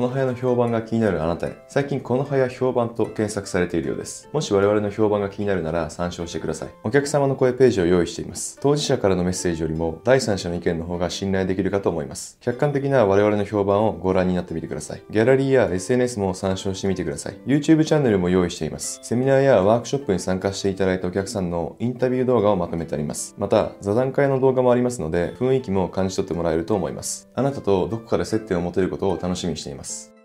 この葉屋の評判が気になるあなたへ、最近この葉屋評判と検索されているようです。もし我々の評判が気になるなら参照してください。お客様の声ページを用意しています。当事者からのメッセージよりも第三者の意見の方が信頼できるかと思います。客観的な我々の評判をご覧になってみてください。ギャラリーや SNS も参照してみてください。YouTube チャンネルも用意しています。セミナーやワークショップに参加していただいたお客さんのインタビュー動画をまとめてあります。また、座談会の動画もありますので、雰囲気も感じ取ってもらえると思います。あなたとどこかで接点を持てることを楽しみにしています。ます。